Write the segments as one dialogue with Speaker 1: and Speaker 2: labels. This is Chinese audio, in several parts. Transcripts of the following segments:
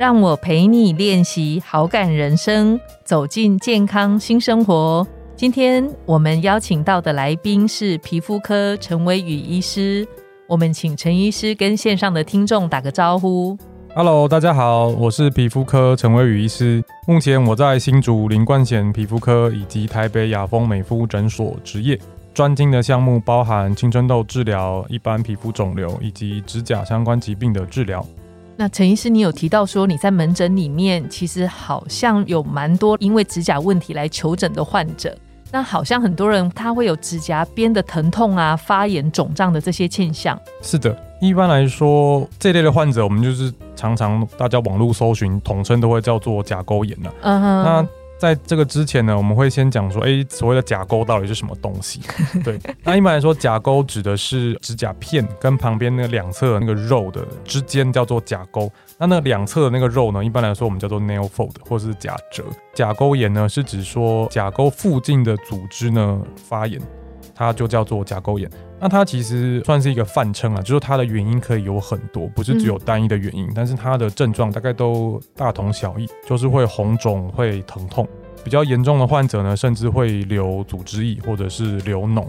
Speaker 1: 让我陪你练习好感人生，走进健康新生活。今天我们邀请到的来宾是皮肤科陈伟宇医师，我们请陈医师跟线上的听众打个招呼。
Speaker 2: Hello，大家好，我是皮肤科陈伟宇医师，目前我在新竹林冠贤皮肤科以及台北雅丰美肤诊所执业，专精的项目包含青春痘治疗、一般皮肤肿瘤以及指甲相关疾病的治疗。
Speaker 1: 那陈医师，你有提到说你在门诊里面其实好像有蛮多因为指甲问题来求诊的患者。那好像很多人他会有指甲边的疼痛啊、发炎、肿胀的这些现象。
Speaker 2: 是的，一般来说这类的患者，我们就是常常大家网络搜寻，统称都会叫做甲沟炎了。嗯哼。那在这个之前呢，我们会先讲说，哎，所谓的甲沟到底是什么东西？对，那一般来说，甲沟指的是指甲片跟旁边那个两侧那个肉的之间叫做甲沟。那那两侧的那个肉呢，一般来说我们叫做 nail fold 或是甲折。甲沟炎呢，是指说甲沟附近的组织呢发炎，它就叫做甲沟炎。那它其实算是一个泛称啊，就是它的原因可以有很多，不是只有单一的原因，但是它的症状大概都大同小异，就是会红肿、会疼痛，比较严重的患者呢，甚至会流组织液或者是流脓，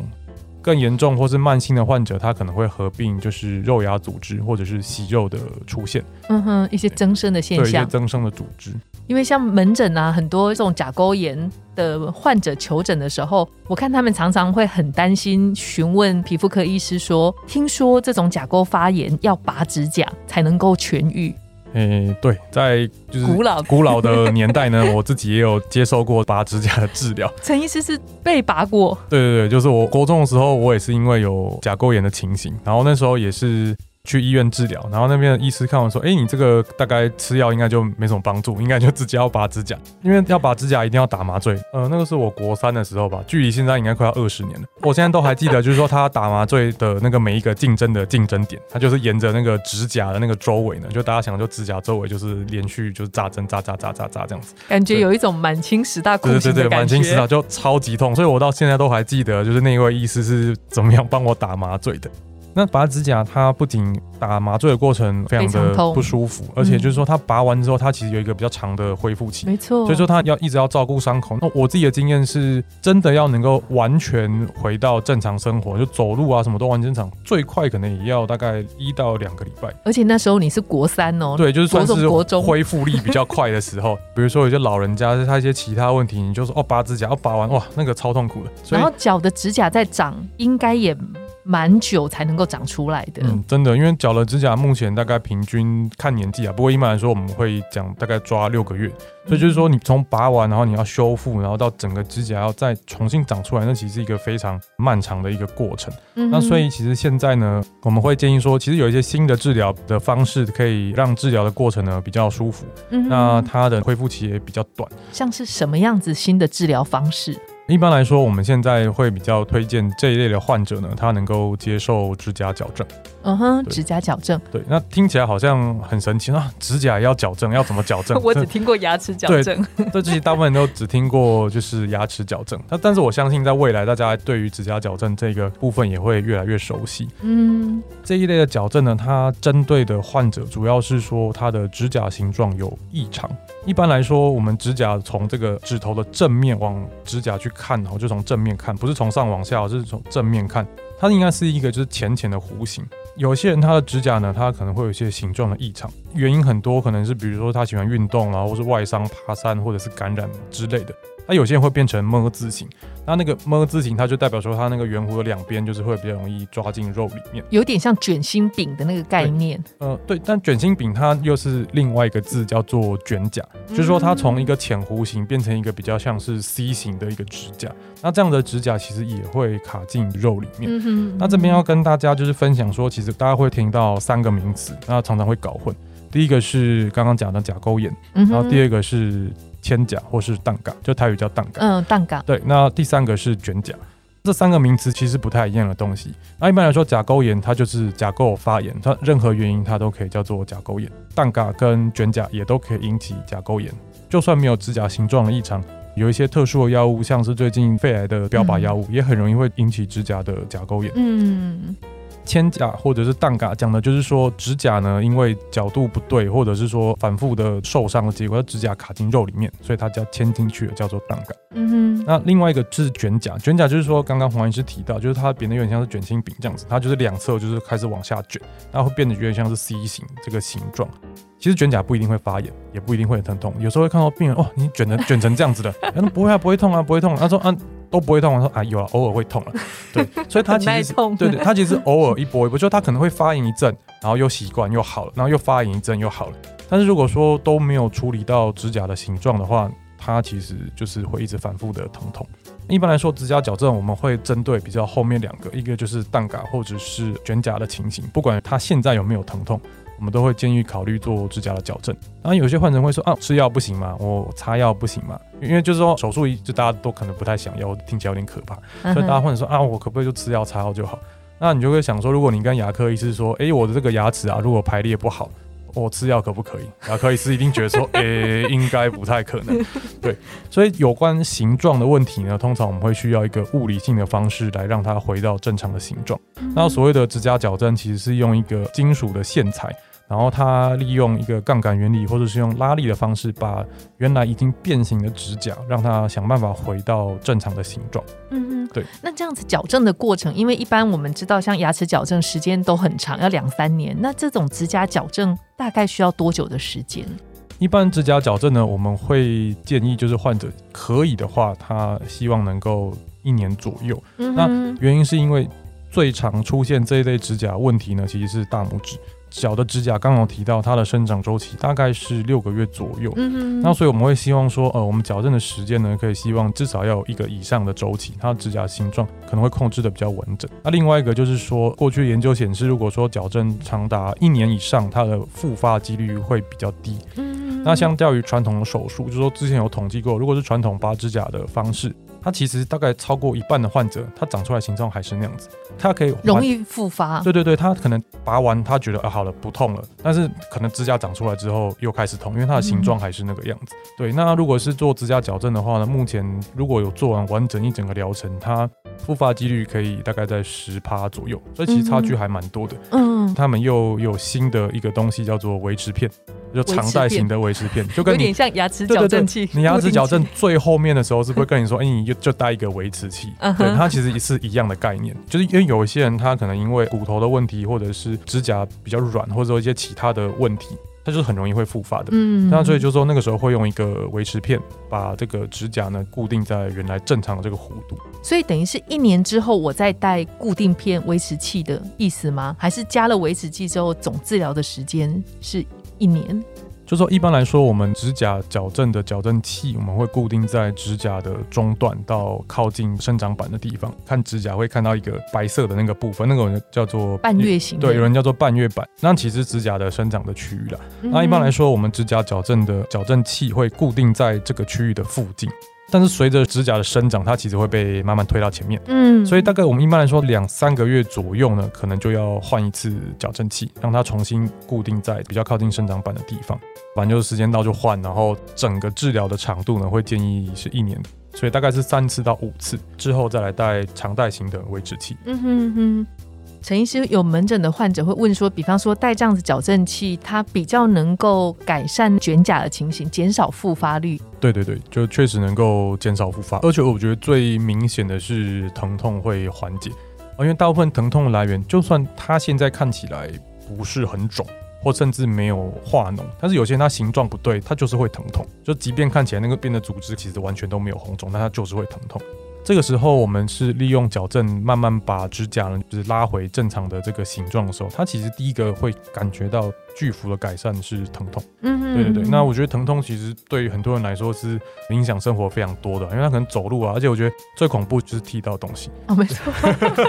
Speaker 2: 更严重或是慢性的患者，他可能会合并就是肉芽组织或者是息肉的出现，
Speaker 1: 嗯哼，一些增生的现象，
Speaker 2: 对，一些增生的组织。
Speaker 1: 因为像门诊啊，很多这种甲沟炎的患者求诊的时候，我看他们常常会很担心，询问皮肤科医师说：“听说这种甲沟发炎要拔指甲才能够痊愈。”
Speaker 2: 诶，对，在就是
Speaker 1: 古老
Speaker 2: 古老的年代呢，我自己也有接受过拔指甲的治疗。
Speaker 1: 陈医师是被拔过？
Speaker 2: 对对对，就是我国中的时候，我也是因为有甲沟炎的情形，然后那时候也是。去医院治疗，然后那边的医师看完说：“哎，你这个大概吃药应该就没什么帮助，应该就直接要拔指甲，因为要拔指甲一定要打麻醉。呃，那个是我国三的时候吧，距离现在应该快要二十年了。我现在都还记得，就是说他打麻醉的那个每一个竞争的竞争点，他就是沿着那个指甲的那个周围呢，就大家想，就指甲周围就是连续就是扎针扎扎扎扎扎这样子，
Speaker 1: 感觉有一种满清十大酷刑
Speaker 2: 对对对，满清十大就超级痛，所以我到现在都还记得，就是那一位医师是怎么样帮我打麻醉的。那拔指甲，它不仅打麻醉的过程非常的不舒服，而且就是说，它拔完之后，它其实有一个比较长的恢复期。
Speaker 1: 没错，
Speaker 2: 所以说它要一直要照顾伤口。那我自己的经验是，真的要能够完全回到正常生活，就走路啊什么都完正常，最快可能也要大概一到两个礼拜。
Speaker 1: 而且那时候你是国三哦，
Speaker 2: 对，就是算是国中恢复力比较快的时候。比如说有些老人家，他一些其他问题，你就说哦拔指甲，哦拔完哇那个超痛苦的。
Speaker 1: 然后脚的指甲在长，应该也。蛮久才能够长出来的，嗯，
Speaker 2: 真的，因为脚的指甲目前大概平均看年纪啊，不过一般来说我们会讲大概抓六个月，所以就是说你从拔完，然后你要修复，然后到整个指甲要再重新长出来，那其实是一个非常漫长的一个过程。嗯那所以其实现在呢，我们会建议说，其实有一些新的治疗的方式，可以让治疗的过程呢比较舒服，嗯那它的恢复期也比较短。
Speaker 1: 像是什么样子新的治疗方式？
Speaker 2: 一般来说，我们现在会比较推荐这一类的患者呢，他能够接受指甲矫正。
Speaker 1: 嗯哼，指甲矫正。
Speaker 2: 对，那听起来好像很神奇啊！指甲要矫正，要怎么矫正？
Speaker 1: 我只听过牙齿矫正。
Speaker 2: 对，这些大部分人都只听过就是牙齿矫正。那但是我相信，在未来大家对于指甲矫正这个部分也会越来越熟悉。嗯，这一类的矫正呢，它针对的患者主要是说他的指甲形状有异常。一般来说，我们指甲从这个指头的正面往指甲去看，然后，就从正面看，不是从上往下，而是从正面看，它应该是一个就是浅浅的弧形。有些人他的指甲呢，他可能会有一些形状的异常，原因很多，可能是比如说他喜欢运动啊，或是外伤、爬山或者是感染之类的。那有些人会变成么字形，那那个么字形，它就代表说它那个圆弧的两边就是会比较容易抓进肉里面，
Speaker 1: 有点像卷心饼的那个概念。
Speaker 2: 呃，对，但卷心饼它又是另外一个字，叫做卷甲，就是说它从一个浅弧形变成一个比较像是 C 型的一个指甲。那这样的指甲其实也会卡进肉里面。那这边要跟大家就是分享说，其实大家会听到三个名词，那常常会搞混。第一个是刚刚讲的甲沟炎，然后第二个是。铅甲或是蛋嘎，就台语叫蛋嘎。
Speaker 1: 嗯，蛋嘎。
Speaker 2: 对，那第三个是卷甲。这三个名词其实不太一样的东西。那一般来说，甲沟炎它就是甲沟发炎，它任何原因它都可以叫做甲沟炎。蛋嘎跟卷甲也都可以引起甲沟炎，就算没有指甲形状的异常，有一些特殊的药物，像是最近肺癌的标靶药物，也很容易会引起指甲的甲沟炎。嗯。铅甲或者是蛋嘎讲的就是说指甲呢，因为角度不对，或者是说反复的受伤的结果，指甲卡进肉里面，所以它叫嵌进去了，叫做蛋嘎。嗯哼。那另外一个是卷甲，卷甲就是说刚刚黄医师提到，就是它变得有点像是卷心饼这样子，它就是两侧就是开始往下卷，然后会变得有点像是 C 型这个形状。其实卷甲不一定会发炎，也不一定会疼痛，有时候会看到病人哦，你卷的卷成这样子的，他说不会啊，不会痛啊，不会痛。他说啊。都不会痛，我说啊有啊，偶尔会痛了，对，所以他其实对对，他其实偶尔一波一波，就他可能会发炎一阵，然后又习惯又好了，然后又发炎一阵又好了。但是如果说都没有处理到指甲的形状的话，它其实就是会一直反复的疼痛。一般来说，指甲矫正我们会针对比较后面两个，一个就是蛋嘎或者是卷甲的情形，不管他现在有没有疼痛。我们都会建议考虑做指甲的矫正。然后有些患者会说啊，吃药不行吗？我擦药不行吗？因为就是说手术就大家都可能不太想要，听起来有点可怕，所以大家患者说啊，我可不可以就吃药擦药就好？那你就会想说，如果你跟牙科医师说，哎，我的这个牙齿啊，如果排列不好。我吃药可不可以？啊，可以吃一定觉得说，诶，应该不太可能。对，所以有关形状的问题呢，通常我们会需要一个物理性的方式来让它回到正常的形状。那所谓的指甲矫正，其实是用一个金属的线材。然后它利用一个杠杆原理，或者是用拉力的方式，把原来已经变形的指甲，让它想办法回到正常的形状。嗯嗯，对。
Speaker 1: 那这样子矫正的过程，因为一般我们知道，像牙齿矫正时间都很长，要两三年。那这种指甲矫正大概需要多久的时间？
Speaker 2: 一般指甲矫正呢，我们会建议就是患者可以的话，他希望能够一年左右。那原因是因为最常出现这一类指甲问题呢，其实是大拇指。脚的指甲刚刚提到，它的生长周期大概是六个月左右。嗯那所以我们会希望说，呃，我们矫正的时间呢，可以希望至少要有一个以上的周期，它的指甲形状可能会控制的比较完整。那另外一个就是说，过去研究显示，如果说矫正长达一年以上，它的复发几率会比较低。嗯。那相较于传统的手术，就是说之前有统计过，如果是传统拔指甲的方式。它其实大概超过一半的患者，它长出来形状还是那样子，它可以
Speaker 1: 容易复发。
Speaker 2: 对对对，它可能拔完，他觉得啊好了不痛了，但是可能指甲长出来之后又开始痛，因为它的形状还是那个样子。对，那如果是做指甲矫正的话呢，目前如果有做完完整一整个疗程，它复发几率可以大概在十趴左右，所以其实差距还蛮多的。嗯，他们又有新的一个东西叫做维持片。就长带型的维持片，就跟
Speaker 1: 有点像牙齿矫正器。
Speaker 2: 你牙齿矫正最后面的时候，是不是跟你说，哎，你就就带一个维持器？对，它其实也是一样的概念。就是因为有一些人，他可能因为骨头的问题，或者是指甲比较软，或者说一些其他的问题，它就是很容易会复发的。嗯，那所以就说那个时候会用一个维持片，把这个指甲呢固定在原来正常的这个弧度。
Speaker 1: 所以等于是一年之后，我再戴固定片维持器的意思吗？还是加了维持器之后，总治疗的时间是？一年，
Speaker 2: 就说一般来说，我们指甲矫正的矫正器，我们会固定在指甲的中段到靠近生长板的地方。看指甲会看到一个白色的那个部分，那个叫做
Speaker 1: 半月形。
Speaker 2: 对，有人叫做半月板。那其实指甲的生长的区域啦。那一般来说，我们指甲矫正的矫正器会固定在这个区域的附近。但是随着指甲的生长，它其实会被慢慢推到前面。嗯，所以大概我们一般来说两三个月左右呢，可能就要换一次矫正器，让它重新固定在比较靠近生长板的地方。反正就是时间到就换，然后整个治疗的长度呢，会建议是一年，所以大概是三次到五次之后再来戴长带型的维持器。嗯哼
Speaker 1: 哼。陈医师有门诊的患者会问说，比方说戴这样子矫正器，它比较能够改善卷甲的情形，减少复发率。
Speaker 2: 对对对，就确实能够减少复发，而且我觉得最明显的是疼痛会缓解因为大部分疼痛的来源，就算它现在看起来不是很肿，或甚至没有化脓，但是有些它形状不对，它就是会疼痛。就即便看起来那个边的组织其实完全都没有红肿，但它就是会疼痛。这个时候，我们是利用矫正，慢慢把指甲呢，就是拉回正常的这个形状的时候，它其实第一个会感觉到巨幅的改善是疼痛。嗯，对对对。那我觉得疼痛其实对于很多人来说是影响生活非常多的，因为他可能走路啊，而且我觉得最恐怖就是踢到东西。
Speaker 1: 哦，没错。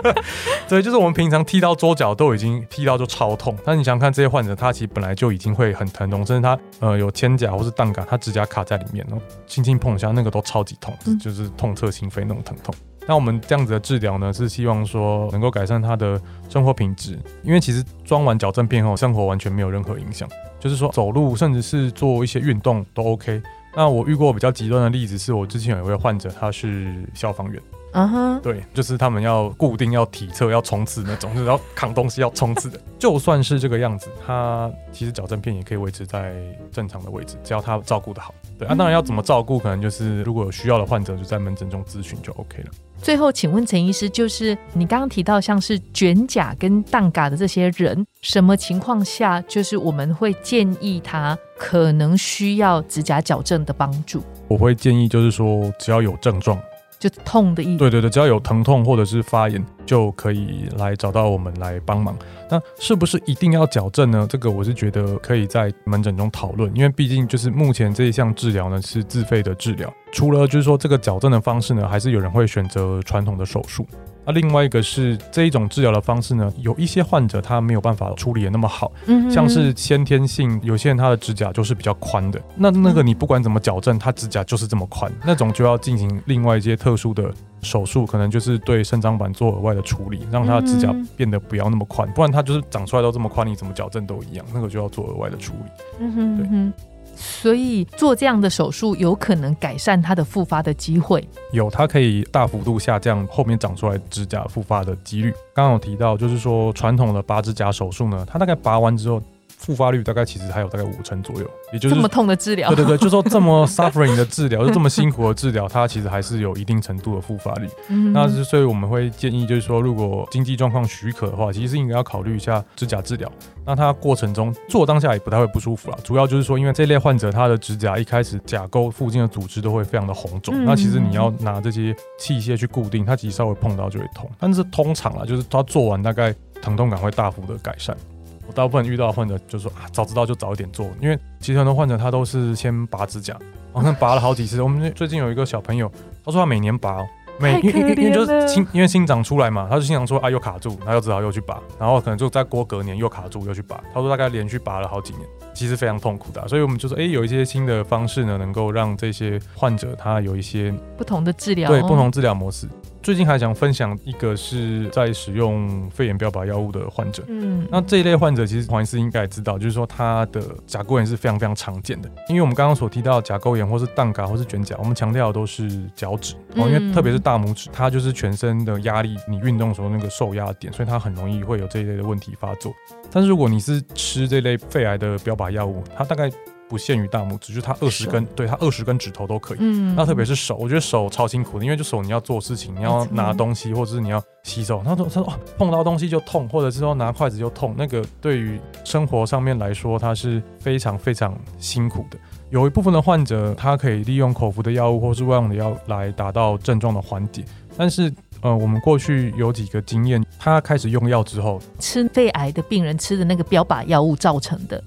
Speaker 2: 对，就是我们平常踢到桌脚都已经踢到就超痛，但你想看这些患者，他其实本来就已经会很疼痛，甚至他呃有铅甲或是弹杆，他指甲卡在里面，然后轻轻碰一下，那个都超级痛，就是痛彻心扉那种疼痛。那我们这样子的治疗呢，是希望说能够改善他的生活品质，因为其实装完矫正片后，生活完全没有任何影响，就是说走路甚至是做一些运动都 OK。那我遇过比较极端的例子，是我之前有一位患者，他是消防员。嗯哼，对，就是他们要固定要体测要冲刺那种，就是要扛东西要冲刺的。就算是这个样子，他其实矫正片也可以维持在正常的位置，只要他照顾的好。对啊，当然要怎么照顾，可能就是如果有需要的患者就在门诊中咨询就 OK 了。
Speaker 1: 最后，请问陈医师，就是你刚刚提到像是卷甲跟荡嘎的这些人，什么情况下就是我们会建议他可能需要指甲矫正的帮助？
Speaker 2: 我会建议就是说，只要有症状。
Speaker 1: 就痛的意思。
Speaker 2: 对对对，只要有疼痛或者是发炎，就可以来找到我们来帮忙。那是不是一定要矫正呢？这个我是觉得可以在门诊中讨论，因为毕竟就是目前这一项治疗呢是自费的治疗。除了就是说这个矫正的方式呢，还是有人会选择传统的手术。那另外一个是这一种治疗的方式呢，有一些患者他没有办法处理的那么好，像是先天性，有些人他的指甲就是比较宽的，那那个你不管怎么矫正，他指甲就是这么宽，那种就要进行另外一些特殊的手术，可能就是对生长板做额外的处理，让他指甲变得不要那么宽，不然他就是长出来都这么宽，你怎么矫正都一样，那个就要做额外的处理。嗯哼，
Speaker 1: 对。所以做这样的手术有可能改善它的复发的机会，
Speaker 2: 有它可以大幅度下降后面长出来指甲复发的几率。刚刚有提到，就是说传统的拔指甲手术呢，它大概拔完之后。复发率大概其实还有大概五成左右，也就是
Speaker 1: 这么痛的治疗，
Speaker 2: 对对对，就说这么 suffering 的治疗，就这么辛苦的治疗，它其实还是有一定程度的复发率。嗯那是所以我们会建议，就是说如果经济状况许可的话，其实应该要考虑一下指甲治疗。那它过程中做当下也不太会不舒服了，主要就是说因为这类患者他的指甲一开始甲沟附近的组织都会非常的红肿，那其实你要拿这些器械去固定，它其实稍微碰到就会痛。但是通常啊，就是他做完大概疼痛感会大幅的改善。我大部分遇到患者就说啊，早知道就早一点做，因为其实很多患者他都是先拔指甲，好像拔了好几次。我们最近有一个小朋友，他说他每年拔，
Speaker 1: 每因为因为
Speaker 2: 就是新因为新长出来嘛，他就经常说啊又卡住，他又只好又去拔，然后可能就再过隔年又卡住又去拔。他说大概连续拔了好几年，其实非常痛苦的。所以我们就说，哎，有一些新的方式呢，能够让这些患者他有一些
Speaker 1: 不同的治疗，
Speaker 2: 对不同治疗模式。最近还想分享一个是在使用肺炎标靶药物的患者，嗯，那这一类患者其实黄医师应该也知道，就是说他的甲沟炎是非常非常常见的，因为我们刚刚所提到甲沟炎或是蛋嘎或是卷甲，我们强调的都是脚趾，哦，因为特别是大拇指，它就是全身的压力，你运动时候那个受压点，所以它很容易会有这一类的问题发作。但是如果你是吃这类肺癌的标靶药物，它大概不限于大拇指，就是它二十根，对它二十根指头都可以。嗯，那特别是手，我觉得手超辛苦的，因为就手你要做事情，你要拿东西，或者是你要洗手，他说他说碰到东西就痛，或者是说拿筷子就痛，那个对于生活上面来说，它是非常非常辛苦的。有一部分的患者，他可以利用口服的药物或是外用的药来达到症状的缓解，但是呃，我们过去有几个经验，他开始用药之后，
Speaker 1: 吃肺癌的病人吃的那个标靶药物造成的。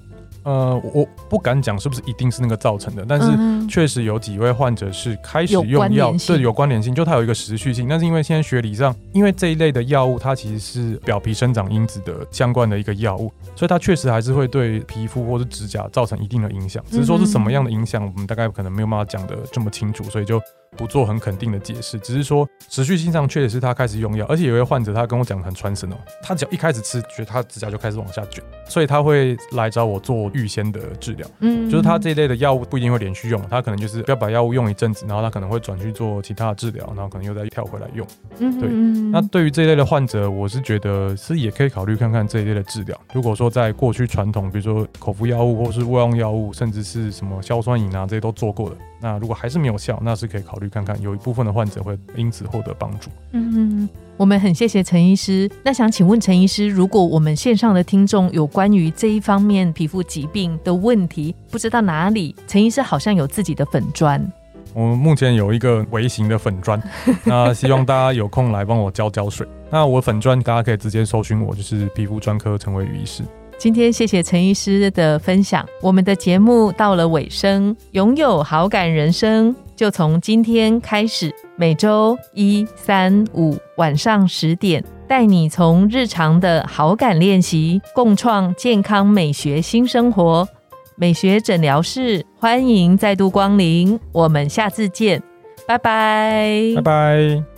Speaker 2: 呃，我不敢讲是不是一定是那个造成的，但是确实有几位患者是开始用药，对有关联性，就它有一个持续性。但是因为现在学理上，因为这一类的药物它其实是表皮生长因子的相关的一个药物，所以它确实还是会对皮肤或者指甲造成一定的影响。只是说是什么样的影响，我们大概可能没有办法讲的这么清楚，所以就。不做很肯定的解释，只是说持续性上确实是他开始用药，而且有一位患者他跟我讲很传神哦，他只要一开始吃，觉得他指甲就开始往下卷，所以他会来找我做预先的治疗。嗯，就是他这一类的药物不一定会连续用，他可能就是要把药物用一阵子，然后他可能会转去做其他的治疗，然后可能又再跳回来用。嗯，对。那对于这一类的患者，我是觉得是也可以考虑看看这一类的治疗。如果说在过去传统，比如说口服药物或是外用药物，甚至是什么硝酸银啊这些都做过的。那如果还是没有效，那是可以考虑看看，有一部分的患者会因此获得帮助。
Speaker 1: 嗯，我们很谢谢陈医师。那想请问陈医师，如果我们线上的听众有关于这一方面皮肤疾病的问题，不知道哪里，陈医师好像有自己的粉砖。
Speaker 2: 我们目前有一个微型的粉砖，那希望大家有空来帮我浇浇水。那我粉砖大家可以直接搜寻我，就是皮肤专科陈伟宇医师。
Speaker 1: 今天谢谢陈医师的分享，我们的节目到了尾声，拥有好感人生就从今天开始，每周一、三、五晚上十点，带你从日常的好感练习，共创健康美学新生活。美学诊疗室，欢迎再度光临，我们下次见，拜拜，
Speaker 2: 拜拜。